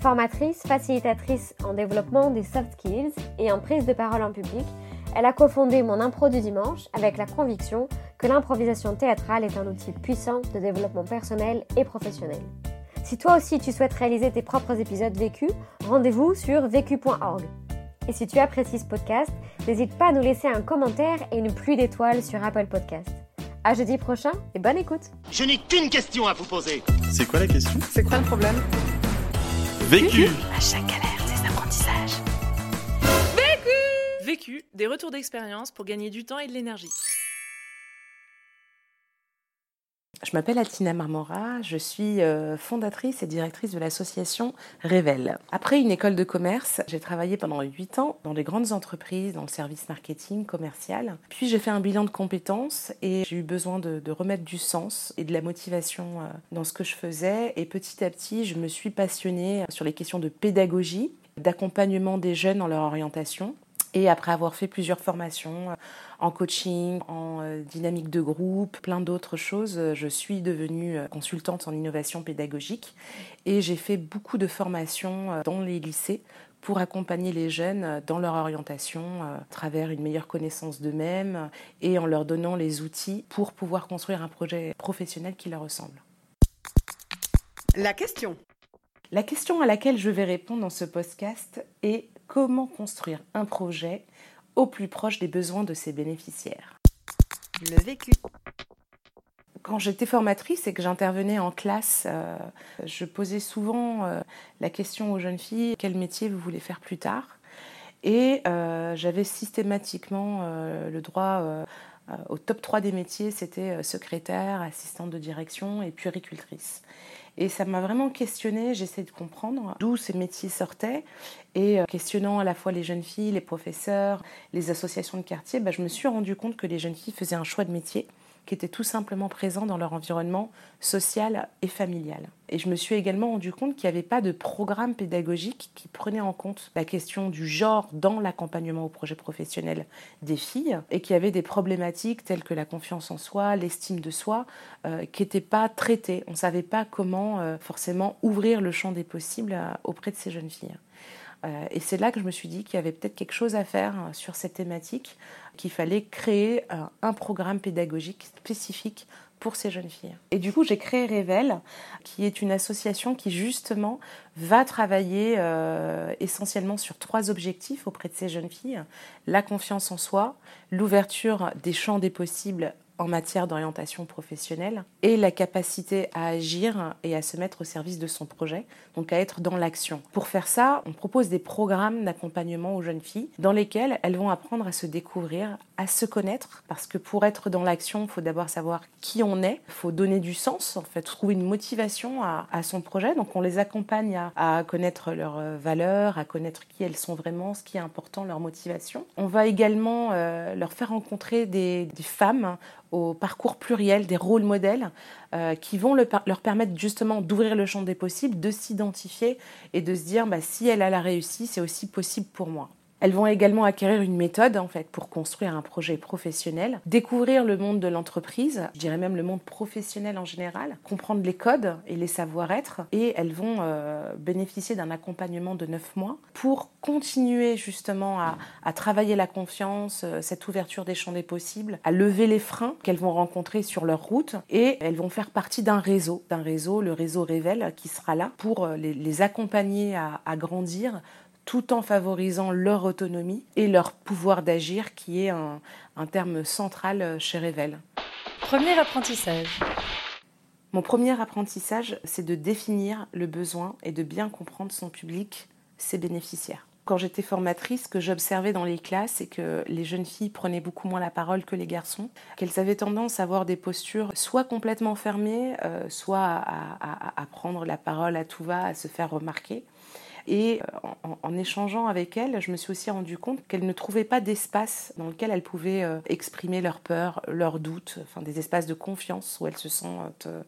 formatrice, facilitatrice en développement des soft skills et en prise de parole en public. Elle a cofondé Mon Impro du Dimanche avec la conviction que l'improvisation théâtrale est un outil puissant de développement personnel et professionnel. Si toi aussi tu souhaites réaliser tes propres épisodes vécus, rendez-vous sur vécu.org. Et si tu apprécies ce podcast, n'hésite pas à nous laisser un commentaire et une pluie d'étoiles sur Apple Podcast. À jeudi prochain et bonne écoute. Je n'ai qu'une question à vous poser. C'est quoi la question? C'est quoi le problème? Vécu À chaque galère, des apprentissages. Vécu, des retours d'expérience pour gagner du temps et de l'énergie. Je m'appelle Atina Marmora, je suis euh, fondatrice et directrice de l'association Révèle. Après une école de commerce, j'ai travaillé pendant 8 ans dans des grandes entreprises, dans le service marketing commercial. Puis j'ai fait un bilan de compétences et j'ai eu besoin de, de, remettre du sens et de la motivation euh, dans ce que je faisais. Et petit à petit, je me suis passionnée sur les questions de pédagogie, d'accompagnement des jeunes dans leur orientation. Et après avoir fait plusieurs formations euh, en coaching, en euh, dynamique de groupe, plein d'autres choses, euh, je suis devenue consultante en innovation pédagogique et j'ai fait beaucoup de formations dans les lycées pour accompagner les jeunes dans leur orientation à travers une meilleure connaissance d'eux-mêmes et en leur donnant les outils pour pouvoir construire un projet professionnel qui leur ressemble. La question. La question à laquelle je vais répondre dans ce podcast est comment construire un projet au plus proche des besoins de ses bénéficiaires. Le vécu. Quand j'étais formatrice et que j'intervenais en classe, euh, je posais souvent euh, la question aux jeunes filles quel métier vous voulez faire plus tard? Et euh, j'avais systématiquement le droit au top 3 des métiers c'était secrétaire, assistante de direction et puéricultrice. Et ça m'a vraiment questionné, j'essaie de comprendre d'où ces métiers sortaient. Et questionnant à la fois les jeunes filles, les professeurs, les associations de quartier, bah, je me suis rendu compte que les jeunes filles faisaient un choix de métier qui était tout simplement présent dans leur environnement social et familial. Et je me suis également rendu compte qu'il n'y avait pas de programme pédagogique qui prenait en compte la question du genre dans l'accompagnement au projet professionnel des filles et qu'il y avait des problématiques telles que la confiance en soi, l'estime de soi, euh, qui n'étaient pas traitées. On ne savait pas comment euh, forcément ouvrir le champ des possibles euh, auprès de ces jeunes filles. Euh, et c'est là que je me suis dit qu'il y avait peut-être quelque chose à faire euh, sur cette thématique, qu'il fallait créer euh, un programme pédagogique spécifique pour ces jeunes filles. Et du coup, j'ai créé Révèle, qui est une association qui justement va travailler essentiellement sur trois objectifs auprès de ces jeunes filles. La confiance en soi, l'ouverture des champs des possibles en matière d'orientation professionnelle et la capacité à agir et à se mettre au service de son projet, donc à être dans l'action. Pour faire ça, on propose des programmes d'accompagnement aux jeunes filles dans lesquels elles vont apprendre à se découvrir, à se connaître, parce que pour être dans l'action, il faut d'abord savoir qui on est, il faut donner du sens, en fait, trouver une motivation à, son projet. Donc on les accompagne à, connaître leurs valeurs, à connaître qui elles sont vraiment, ce qui est important, leur motivation. On va également euh, leur faire rencontrer des femmes au parcours pluriel, des rôles modèles euh, qui vont le, leur permettre justement d'ouvrir le champ des possibles, de s'identifier et de se dire bah, si elle a la réussi, c'est aussi possible pour moi. Elles vont également acquérir une méthode en fait pour construire un projet professionnel, découvrir le monde de l'entreprise, je dirais même le monde professionnel en général, comprendre les codes et les savoir-être et elles vont euh, bénéficier d'un accompagnement de 9 mois pour continuer justement à, travailler la confiance, euh, cette ouverture des champs des possibles, à lever les freins qu'elles vont rencontrer sur leur route et elles vont faire partie d'un réseau, d'un réseau, le réseau Révèle qui sera là pour euh, les, accompagner à grandir tout en favorisant leur autonomie et leur pouvoir d'agir, qui est un, un, terme central chez Révèle. Premier apprentissage. Mon premier apprentissage, c'est de définir le besoin et de bien comprendre son public, ses bénéficiaires. Quand j'étais formatrice, ce que j'observais dans les classes, c'est que les jeunes filles prenaient beaucoup moins la parole que les garçons, qu'elles avaient tendance à avoir des postures soit complètement fermées, euh, soit à, à, à prendre la parole à tout va, à se faire remarquer Et euh, en, échangeant avec elles, je me suis aussi rendu compte qu'elles ne trouvaient pas d'espace dans lequel elles pouvaient euh, exprimer leurs peurs, leurs doutes, enfin des espaces de confiance où elles se sentent euh,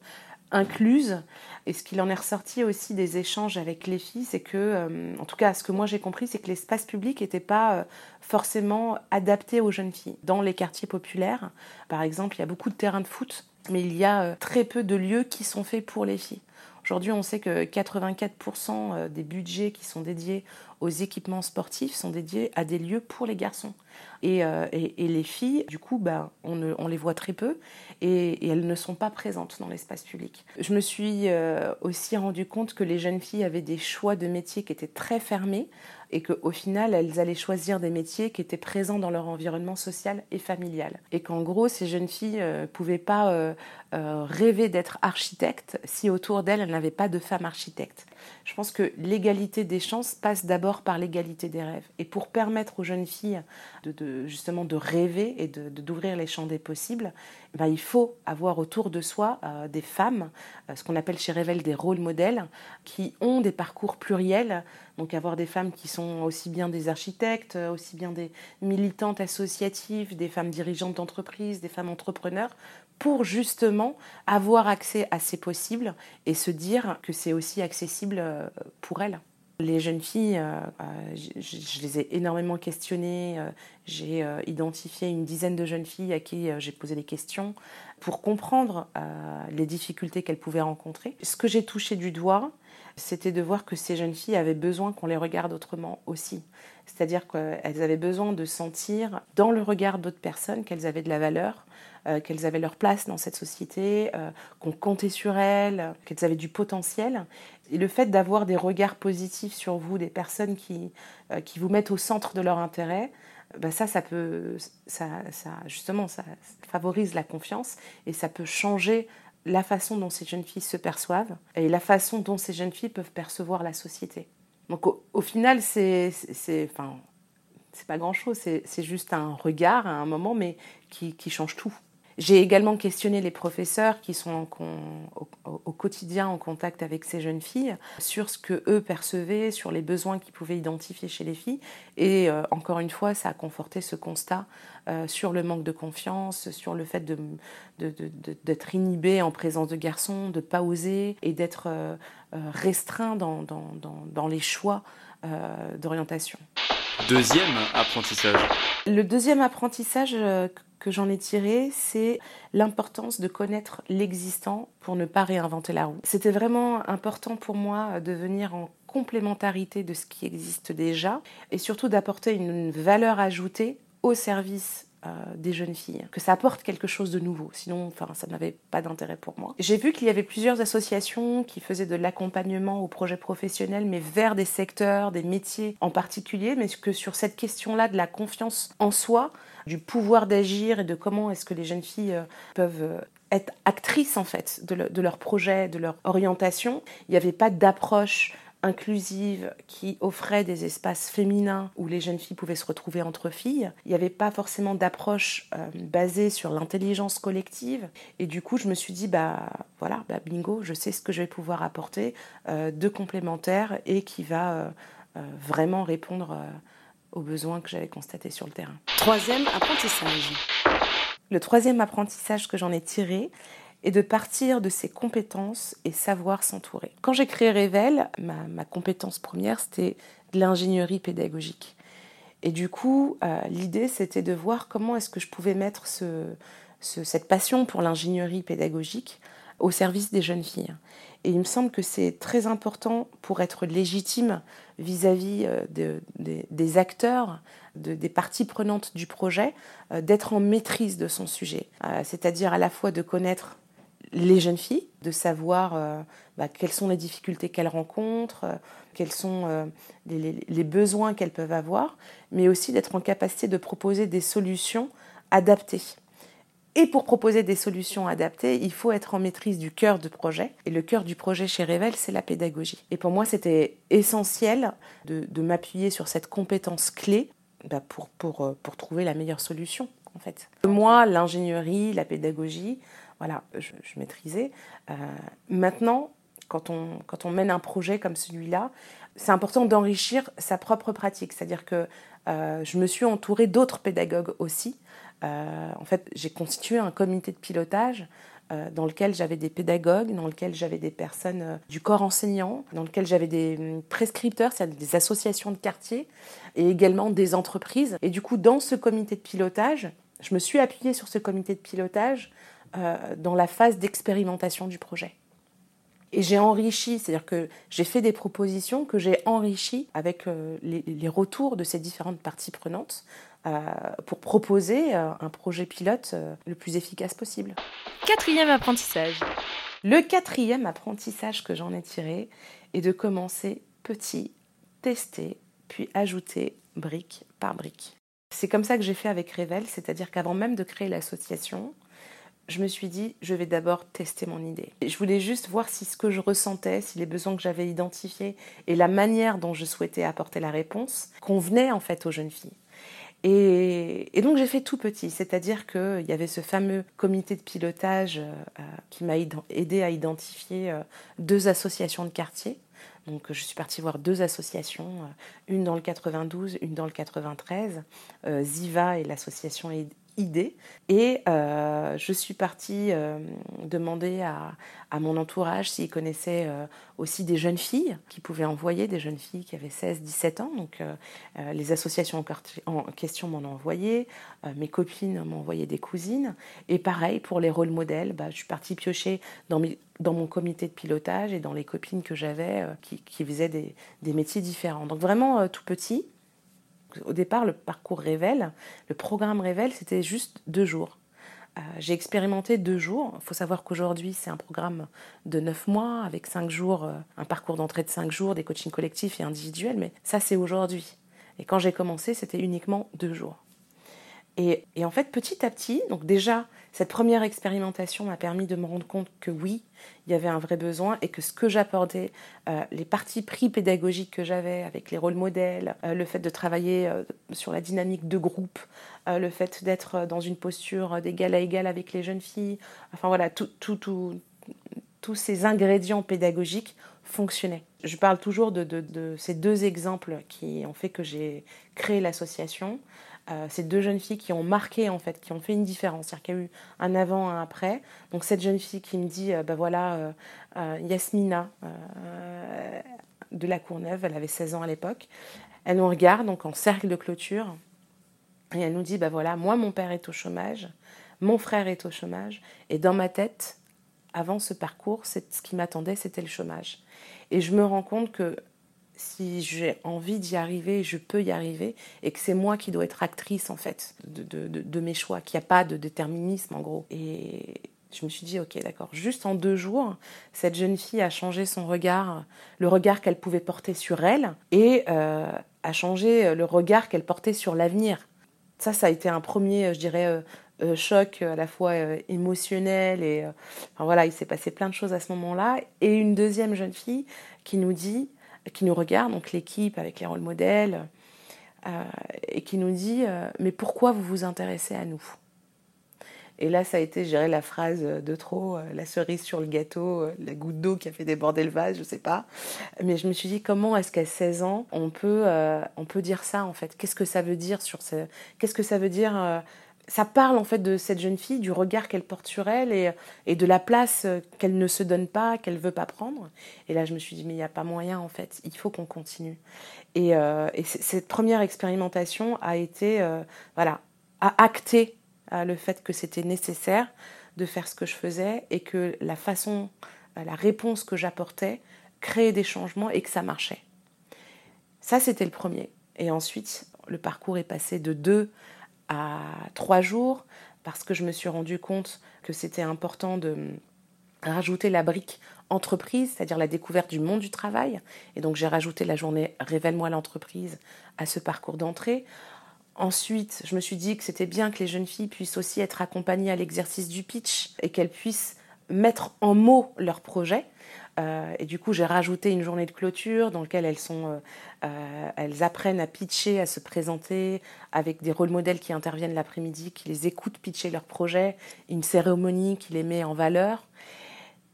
incluses. Et ce qu'il en est ressorti aussi des échanges avec les filles, c'est que, en tout cas, ce que moi j'ai compris, c'est que l'espace public n'était pas forcément adapté aux jeunes filles. Dans les quartiers populaires, par exemple, il y a beaucoup de terrains de foot, mais il y a très peu de lieux qui sont faits pour les filles. Aujourd'hui, on sait que 84% des budgets qui sont dédiés aux équipements sportifs sont dédiés à des lieux pour les garçons. Et, euh, les filles, du coup, ben, on, les voit très peu et, et elles ne sont pas présentes dans l'espace public. Je me suis euh, aussi rendu compte que les jeunes filles avaient des choix de métiers qui étaient très fermés et qu'au final, elles allaient choisir des métiers qui étaient présents dans leur environnement social et familial. Et qu'en gros, ces jeunes filles ne pouvaient pas euh, euh, rêver d'être architectes si autour d'elles, elles n'avaient pas de femmes architectes. Je pense que l'égalité des chances passe d'abord par l'égalité des rêves. Et pour permettre aux jeunes filles de, justement de rêver et d'ouvrir les champs des possibles, ben, il faut avoir autour de soi euh, des femmes, euh, ce qu'on appelle chez Revel des rôles modèles, qui ont des parcours pluriels. Donc avoir des femmes qui sont aussi bien des architectes, euh, aussi bien des militantes associatives, des femmes dirigeantes d'entreprise, des femmes entrepreneurs, pour justement avoir accès à ces possibles et se dire que c'est aussi accessible euh, pour elles. Les jeunes filles, euh, euh, je, les ai énormément questionnées. j'ai identifié une dizaine de jeunes filles à qui j'ai posé des questions pour comprendre euh, les difficultés qu'elles pouvaient rencontrer. Ce que j'ai touché du doigt, c'était de voir que ces jeunes filles avaient besoin qu'on les regarde autrement aussi. C'est-à-dire qu'elles avaient besoin de sentir dans le regard d'autres personnes qu'elles avaient de la valeur, euh, qu'elles avaient leur place dans cette société, euh, qu'on comptait sur elles, qu'elles avaient du potentiel. Et le fait d'avoir des regards positifs sur vous, des personnes qui, qui vous mettent au centre de leur intérêt, ben ça, ça peut, ça, ça, justement, ça favorise la confiance et ça peut changer la façon dont ces jeunes filles se perçoivent et la façon dont ces jeunes filles peuvent percevoir la société. Donc au, au final, c'est, c'est, enfin, c'est pas grand-chose, c'est, c'est juste un regard à un moment, mais qui, qui change tout. J'ai également questionné les professeurs qui sont au, quotidien en contact avec ces jeunes filles sur ce que eux percevaient, sur les besoins qu'ils pouvaient identifier chez les filles. Et euh, encore une fois, ça a conforté ce constat euh, sur le manque de confiance, sur le fait de, de- d'être inhibé en présence de garçons, de pas oser et d'être euh, restreint dans, les choix d'orientation. Deuxième apprentissage. Le deuxième apprentissage euh, que j'en ai tiré, c'est l'importance de connaître l'existant pour ne pas réinventer la roue. C'était vraiment important pour moi de venir en complémentarité de ce qui existe déjà et surtout d'apporter une valeur ajoutée au service euh, des jeunes filles, que ça apporte quelque chose de nouveau, sinon enfin, ça n'avait pas d'intérêt pour moi. J'ai vu qu'il y avait plusieurs associations qui faisaient de l'accompagnement aux projets professionnels, mais vers des secteurs, des métiers en particulier, mais que sur cette question-là de la confiance en soi, du pouvoir d'agir et de comment est-ce que les jeunes filles euh, peuvent euh, être actrices en fait de, de leur projet, de leur orientation, il n'y avait pas d'approche inclusive qui offrait des espaces féminins où les jeunes filles pouvaient se retrouver entre filles. Il n'y avait pas forcément d'approche euh, basée sur l'intelligence collective. Et du coup, je me suis dit, bah voilà, bah, bingo, je sais ce que je vais pouvoir apporter euh, de complémentaire et qui va euh, vraiment répondre aux besoins que j'avais constatés sur le terrain. Troisième apprentissage. Le troisième apprentissage que j'en ai tiré est de partir de ses compétences et savoir s'entourer. Quand j'ai créé Revel, ma, compétence première, c'était de l'ingénierie pédagogique. Et du coup, euh, l'idée, c'était de voir comment est-ce que je pouvais mettre ce, ce- cette passion pour l'ingénierie pédagogique au service des jeunes filles. Et il me semble que c'est très important pour être légitime vis-à-vis euh, de- des- acteurs, de- des parties prenantes du projet, euh, d'être en maîtrise de son sujet. C'est-à-dire à la fois de connaître les jeunes filles, de savoir euh, bah, quelles sont les difficultés qu'elles rencontrent, euh, quels sont euh, les, besoins qu'elles peuvent avoir, mais aussi d'être en capacité de proposer des solutions adaptées. Et pour proposer des solutions adaptées, il faut être en maîtrise du cœur du projet. Et le cœur du projet chez Revel, c'est la pédagogie. Et pour moi, c'était essentiel de, m'appuyer sur cette compétence clé bah, pour, pour, pour trouver la meilleure solution, en fait. Moi, l'ingénierie, la pédagogie, voilà, je, maîtrisais. Euh, maintenant, quand on, quand on mène un projet comme celui-là, c'est important d'enrichir sa propre pratique. C'est-à-dire que euh, je me suis entourée d'autres pédagogues aussi. Euh, en fait, j'ai constitué un comité de pilotage dans lequel j'avais des pédagogues, dans lequel j'avais des personnes du corps enseignant, dans lequel j'avais des hum, prescripteurs, c'est-à-dire des associations de quartier, et également des entreprises. Et du coup, dans ce comité de pilotage, je me suis appuyée sur ce comité de pilotage dans la phase d'expérimentation du projet. Et j'ai enrichi, c'est-à-dire que j'ai fait des propositions que j'ai enrichies avec euh, les, retours de ces différentes parties prenantes euh, pour proposer euh, un projet pilote le plus efficace possible. Quatrième apprentissage. Le quatrième apprentissage que j'en ai tiré est de commencer petit, tester, puis ajouter brique par brique. C'est comme ça que j'ai fait avec Revel, c'est-à-dire qu'avant même de créer l'association, je me suis dit, je vais d'abord tester mon idée. Je voulais juste voir si ce que je ressentais, si les besoins que j'avais identifiés et la manière dont je souhaitais apporter la réponse convenaient en fait aux jeunes filles. Et, donc j'ai fait tout petit, c'est-à-dire qu'il y avait ce fameux comité de pilotage euh, qui m'a aidé à identifier euh, deux associations de quartier. Donc je suis partie voir deux associations, euh, une dans le 92, une dans le 93, Ziva et l'association idée. Et euh, je suis partie euh, demander à, mon entourage s'ils connaissaient euh, aussi des jeunes filles qui pouvaient envoyer, des jeunes filles qui avaient 16-17 ans. Donc les associations en, question m'en ont envoyé, mes copines m'ont envoyé des cousines. Et pareil, pour les rôles modèles, bah, je suis partie piocher dans, dans mon comité de pilotage et dans les copines que j'avais qui, faisaient des, des, métiers différents. Donc vraiment tout petit. Au départ, le parcours Révèle, le programme Révèle, c'était juste deux jours. Euh, j'ai expérimenté deux jours. Il faut savoir qu'aujourd'hui, c'est un programme de neuf mois avec cinq jours, euh, un parcours d'entrée de cinq jours, des coachings collectifs et individuels, mais ça, c'est aujourd'hui. Et quand j'ai commencé, c'était uniquement deux jours. Et, en fait, petit à petit, donc déjà, cette première expérimentation m'a permis de me rendre compte que oui, il y avait un vrai besoin et que ce que j'apportais, euh, les parties pris pédagogiques que j'avais avec les rôles modèles, euh, le fait de travailler euh, sur la dynamique de groupe, le fait d'être dans une posture d'égal à égal avec les jeunes filles, enfin voilà, tout, tous ces ingrédients pédagogiques fonctionnaient. Je parle toujours de ces deux exemples qui ont fait que j'ai créé l'association. Euh, ces deux jeunes filles qui ont marqué en fait, qui ont fait une différence, c'est-à-dire qu'il y a eu un avant, un après. Donc cette jeune fille qui me dit, ben voilà, euh, Yasmina de la Courneuve, elle avait 16 ans à l'époque, elle nous regarde donc en cercle de clôture et elle nous dit, ben voilà, moi mon père est au chômage, mon frère est au chômage, et dans ma tête, avant ce parcours, ce qui m'attendait, c'était le chômage. Et je me rends compte que si j'ai envie d'y arriver, je peux y arriver, et que c'est moi qui dois être actrice en fait de, mes choix, qu'il n'y a pas de déterminisme en gros. Et je me suis dit, ok, d'accord, juste en deux jours, cette jeune fille a changé son regard, le regard qu'elle pouvait porter sur elle, et euh, a changé le regard qu'elle portait sur l'avenir. Ça, ça a été un premier, je dirais, euh, euh, choc à la fois émotionnel et voilà, il s'est passé plein de choses à ce moment-là. Et une deuxième jeune fille qui nous dit qui nous regarde, donc l'équipe avec les rôles modèles, euh, et qui nous dit euh, Mais pourquoi vous vous intéressez à nous? Et là, ça a été, je dirais, la phrase de trop, euh, la cerise sur le gâteau, la goutte d'eau qui a fait déborder le vase, je sais pas. Mais je me suis dit Comment est-ce qu'à 16 ans, on peut, on peut dire ça, en fait? Qu'est-ce que ça veut dire sur ce... Qu'est-ce que ça veut dire ça parle en fait de cette jeune fille, du regard qu'elle porte sur elle et, de la place qu'elle ne se donne pas, qu'elle veut pas prendre. Et là, je me suis dit, mais il n'y a pas moyen en fait, il faut qu'on continue. Et, euh, et cette première expérimentation a été, euh, voilà, a acté euh, le fait que c'était nécessaire de faire ce que je faisais et que la façon, la réponse que j'apportais créait des changements et que ça marchait. Ça, c'était le premier. Et ensuite, le parcours est passé de deux à trois jours parce que je me suis rendu compte que c'était important de rajouter la brique entreprise, c'est-à-dire la découverte du monde du travail. Et donc j'ai rajouté la journée Révèle-moi l'entreprise à ce parcours d'entrée. Ensuite, je me suis dit que c'était bien que les jeunes filles puissent aussi être accompagnées à l'exercice du pitch et qu'elles puissent mettre en mots leur projet. Euh, et du coup, j'ai rajouté une journée de clôture dans laquelle elles, sont, euh, euh, elles apprennent à pitcher, à se présenter, avec des rôles modèles qui interviennent l'après-midi, qui les écoutent pitcher leur projet, une cérémonie qui les met en valeur.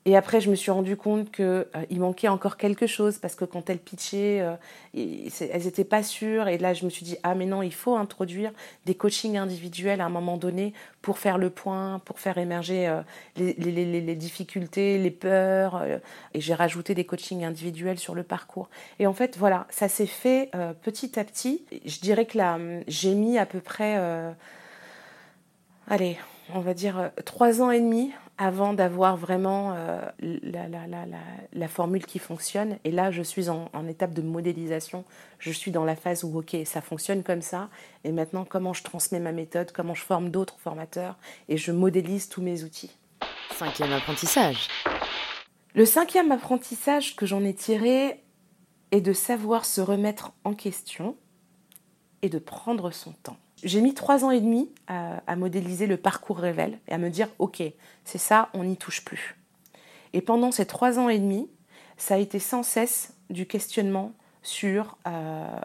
Et après, je me suis rendu compte qu'il euh, manquait encore quelque chose parce que quand elles pitchaient, euh, elles n'étaient pas sûres. Et là, je me suis dit, ah mais non, il faut introduire des coachings individuels à un moment donné pour faire le point, pour faire émerger euh, les, les, difficultés, les peurs. et j'ai rajouté des coachings individuels sur le parcours. Et en fait, voilà, ça s'est fait petit à petit. Je dirais que là, j'ai mis à peu près, allez, on va dire trois ans et demi avant d'avoir vraiment euh, la, la, la, la, formule qui fonctionne. Et là, je suis en, en, étape de modélisation. Je suis dans la phase où, OK, ça fonctionne comme ça. Et maintenant, comment je transmets ma méthode, comment je forme d'autres formateurs et je modélise tous mes outils. Cinquième apprentissage. Le cinquième apprentissage que j'en ai tiré est de savoir se remettre en question et de prendre son temps. J'ai mis trois ans et demi à, modéliser le parcours révèle et à me dire ok, c'est ça, on n'y touche plus. Et pendant ces trois ans et demi, ça a été sans cesse du questionnement sur euh,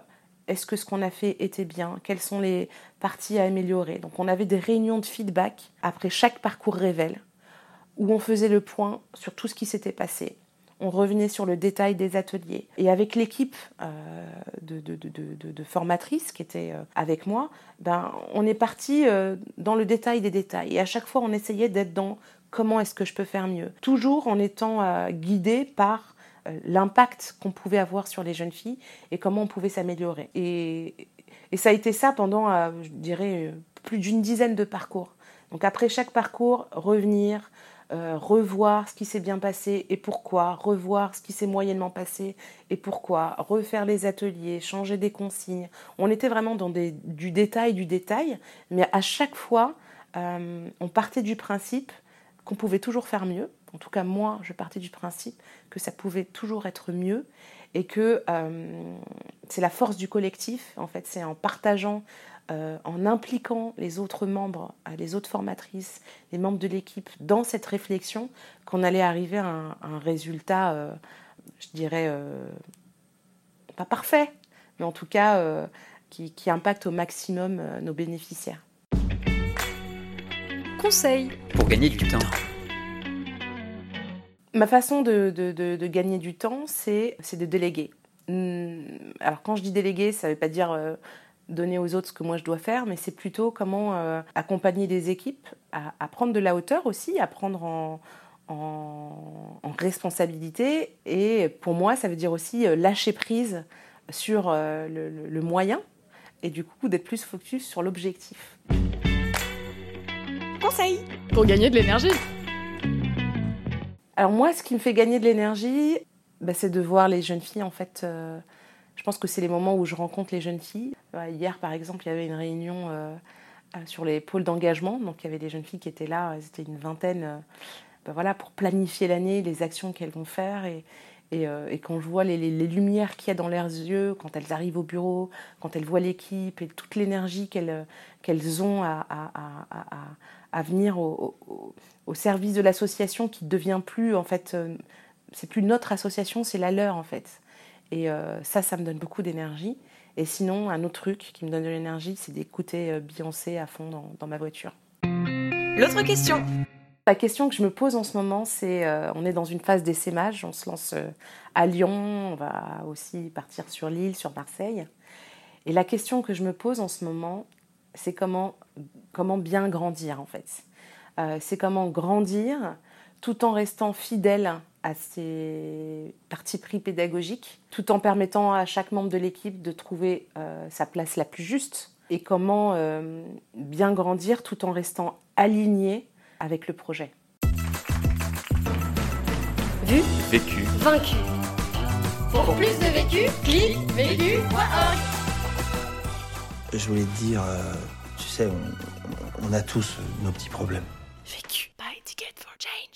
est-ce que ce qu'on a fait était bien, quelles sont les parties à améliorer? Donc on avait des réunions de feedback après chaque parcours révèle où on faisait le point sur tout ce qui s'était passé, on revenait sur le détail des ateliers. Et avec l'équipe euh, de, formatrices qui était euh, avec moi, ben, on est parti euh, dans le détail des détails. Et à chaque fois, on essayait d'être dans comment est-ce que je peux faire mieux. Toujours en étant guidé par l'impact qu'on pouvait avoir sur les jeunes filles et comment on pouvait s'améliorer. Et, et, ça a été ça pendant, je dirais, plus d'une dizaine de parcours. Donc après chaque parcours, revenir, euh, revoir ce qui s'est bien passé et pourquoi, revoir ce qui s'est moyennement passé et pourquoi, refaire les ateliers, changer des consignes. On était vraiment dans des, du détail du détail, mais à chaque fois, euh, on partait du principe qu'on pouvait toujours faire mieux. En tout cas, moi, je partais du principe que ça pouvait toujours être mieux et que euh, c'est la force du collectif. En fait, c'est en partageant euh, en impliquant les autres membres, euh, les autres formatrices, les membres de l'équipe dans cette réflexion, qu'on allait arriver à un, résultat, euh, je dirais, pas parfait, mais en tout cas qui, impacte au maximum nos bénéficiaires. Conseil pour gagner du temps. Ma façon de, gagner du temps, c'est de déléguer. Hum, alors quand je dis déléguer, ça ne veut pas dire donner aux autres ce que moi je dois faire, mais c'est plutôt comment euh, accompagner des équipes à, prendre de la hauteur aussi, à prendre en, responsabilité. Et pour moi, ça veut dire aussi euh, lâcher prise sur euh, le, moyen et du coup d'être plus focus sur l'objectif. Conseil pour gagner de l'énergie. Alors moi, ce qui me fait gagner de l'énergie, bah, c'est de voir les jeunes filles en fait. Je pense que c'est les moments où je rencontre les jeunes filles. Euh, hier, par exemple, il y avait une réunion euh, euh, sur les pôles d'engagement. Donc, il y avait des jeunes filles qui étaient là, c'était une vingtaine, ben voilà, pour planifier l'année, les actions qu'elles vont faire. Et, et, quand je vois les, lumières qu'il y a dans leurs yeux, quand elles arrivent au bureau, quand elles voient l'équipe et toute l'énergie qu'elles ont à, à, venir au, au, service de l'association qui devient plus, en fait, c'est plus notre association, c'est la leur, en fait. Et euh, ça, ça me donne beaucoup d'énergie. Et sinon, un autre truc qui me donne de l'énergie, c'est d'écouter euh, Beyoncé à fond dans, ma voiture. L'autre question La question que je me pose en ce moment, c'est euh, on est dans une phase d'essaimage, on se lance à Lyon, on va aussi partir sur Lille, sur Marseille. Et la question que je me pose en ce moment, c'est comment, comment bien grandir en fait. c'est comment grandir tout en restant fidèle à ses partis pris pédagogiques, tout en permettant à chaque membre de l'équipe de trouver euh, sa place la plus juste et comment euh, bien grandir tout en restant aligné avec le projet. Vu, vécu, vaincu. Pour plus de vécu, clique vécu.org. Je voulais te dire, euh, tu sais, on, on a tous nos petits problèmes. Vécu. Buy ticket for change.